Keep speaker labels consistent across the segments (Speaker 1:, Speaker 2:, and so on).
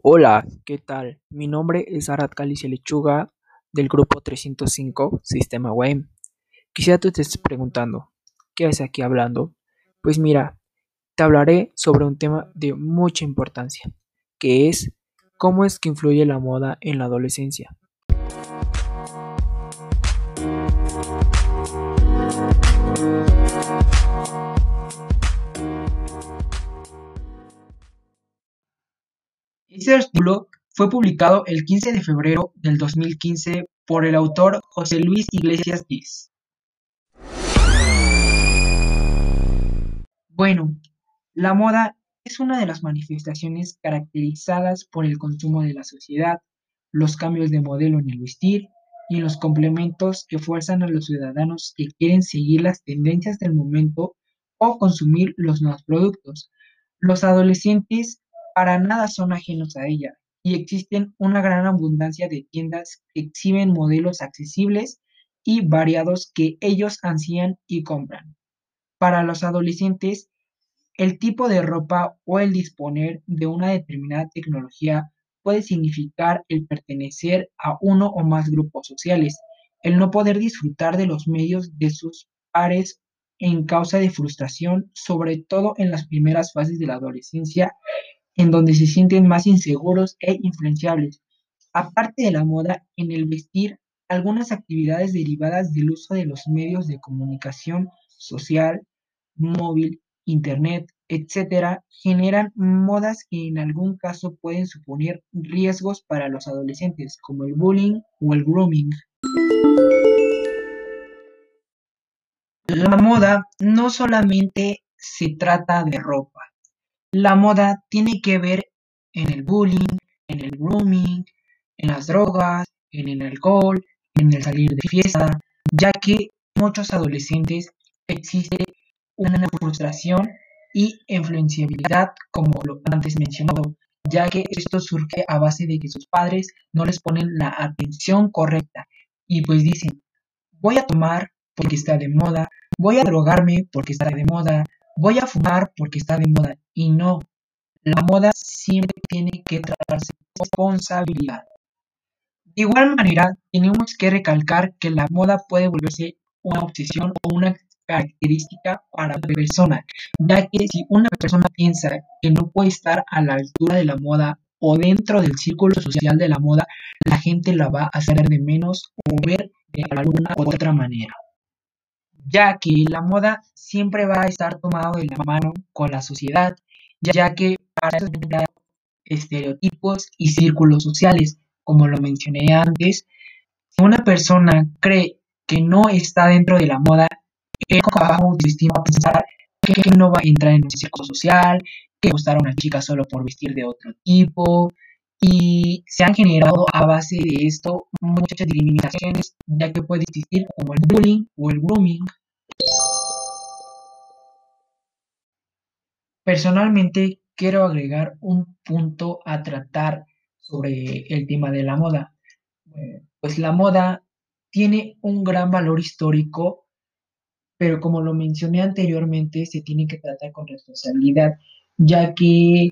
Speaker 1: Hola, ¿qué tal? Mi nombre es Arad Calicia Lechuga del grupo 305 Sistema WEM. Quisiera tú te estés preguntando, ¿qué haces aquí hablando? Pues mira, te hablaré sobre un tema de mucha importancia, que es cómo es que influye la moda en la adolescencia.
Speaker 2: Este fue publicado el 15 de febrero del 2015 por el autor José Luis Iglesias Diz. Bueno, la moda es una de las manifestaciones caracterizadas por el consumo de la sociedad, los cambios de modelo en el vestir y los complementos que fuerzan a los ciudadanos que quieren seguir las tendencias del momento o consumir los nuevos productos. Los adolescentes para nada son ajenos a ella y existen una gran abundancia de tiendas que exhiben modelos accesibles y variados que ellos ansían y compran. Para los adolescentes, el tipo de ropa o el disponer de una determinada tecnología puede significar el pertenecer a uno o más grupos sociales, el no poder disfrutar de los medios de sus pares en causa de frustración, sobre todo en las primeras fases de la adolescencia en donde se sienten más inseguros e influenciables. Aparte de la moda, en el vestir, algunas actividades derivadas del uso de los medios de comunicación social, móvil, internet, etcétera, generan modas que en algún caso pueden suponer riesgos para los adolescentes, como el bullying o el grooming. La moda no solamente se trata de ropa, la moda tiene que ver en el bullying, en el grooming, en las drogas, en el alcohol, en el salir de fiesta, ya que muchos adolescentes existe una frustración y influenciabilidad, como lo antes mencionado, ya que esto surge a base de que sus padres no les ponen la atención correcta y pues dicen, voy a tomar porque está de moda, voy a drogarme porque está de moda, voy a fumar porque está de moda. Y no, la moda siempre tiene que tratarse responsabilidad. De igual manera, tenemos que recalcar que la moda puede volverse una obsesión o una característica para la persona, ya que si una persona piensa que no puede estar a la altura de la moda o dentro del círculo social de la moda, la gente la va a hacer de menos o ver de alguna u otra manera ya que la moda siempre va a estar tomado de la mano con la sociedad, ya que para estereotipos y círculos sociales, como lo mencioné antes, si una persona cree que no está dentro de la moda, es bajo autoestima pensar que no va a entrar en un círculo social, que gustar a una chica solo por vestir de otro tipo, y se han generado a base de esto muchas discriminaciones, ya que puede existir como el bullying o el grooming. Personalmente quiero agregar un punto a tratar sobre el tema de la moda. Eh, pues la moda tiene un gran valor histórico, pero como lo mencioné anteriormente, se tiene que tratar con responsabilidad, ya que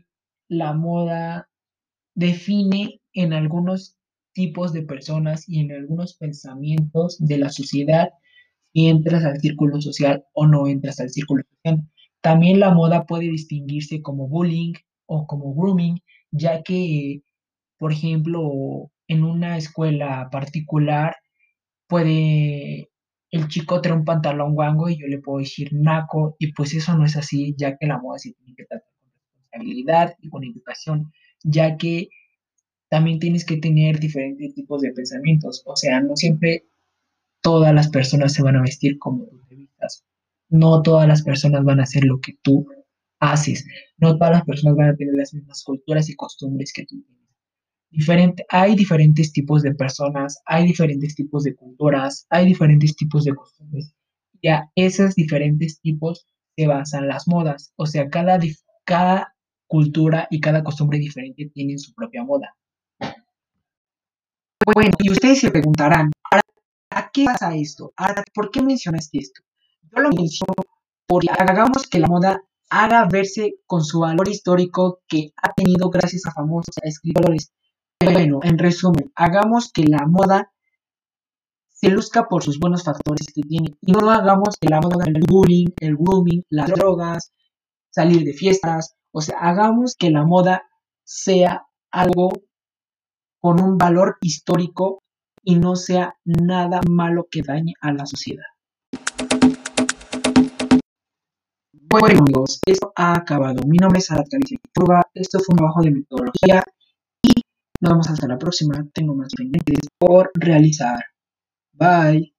Speaker 2: la moda define en algunos tipos de personas y en algunos pensamientos de la sociedad si entras al círculo social o no entras al círculo social. También la moda puede distinguirse como bullying o como grooming, ya que, por ejemplo, en una escuela particular puede el chico tener un pantalón guango y yo le puedo decir naco, y pues eso no es así, ya que la moda se tiene que tratar con responsabilidad y con educación, ya que también tienes que tener diferentes tipos de pensamientos. O sea, no siempre todas las personas se van a vestir como tú te vistas. No todas las personas van a hacer lo que tú haces. No todas las personas van a tener las mismas culturas y costumbres que tú tienes. Diferente, hay diferentes tipos de personas, hay diferentes tipos de culturas, hay diferentes tipos de costumbres. Y a esos diferentes tipos se basan las modas. O sea, cada, cada cultura y cada costumbre diferente tienen su propia moda. Bueno, y ustedes se preguntarán, ¿a qué pasa esto? ¿Por qué mencionaste esto? Yo lo menciono porque hagamos que la moda haga verse con su valor histórico que ha tenido gracias a famosos escritores. Bueno, en resumen, hagamos que la moda se luzca por sus buenos factores que tiene y no hagamos que la moda el bullying, el grooming, las drogas, salir de fiestas, o sea, hagamos que la moda sea algo con un valor histórico y no sea nada malo que dañe a la sociedad. Bueno amigos, esto ha acabado. Mi nombre es Arat Esto fue un trabajo de metodología y nos vemos hasta la próxima. Tengo más pendientes por realizar. Bye.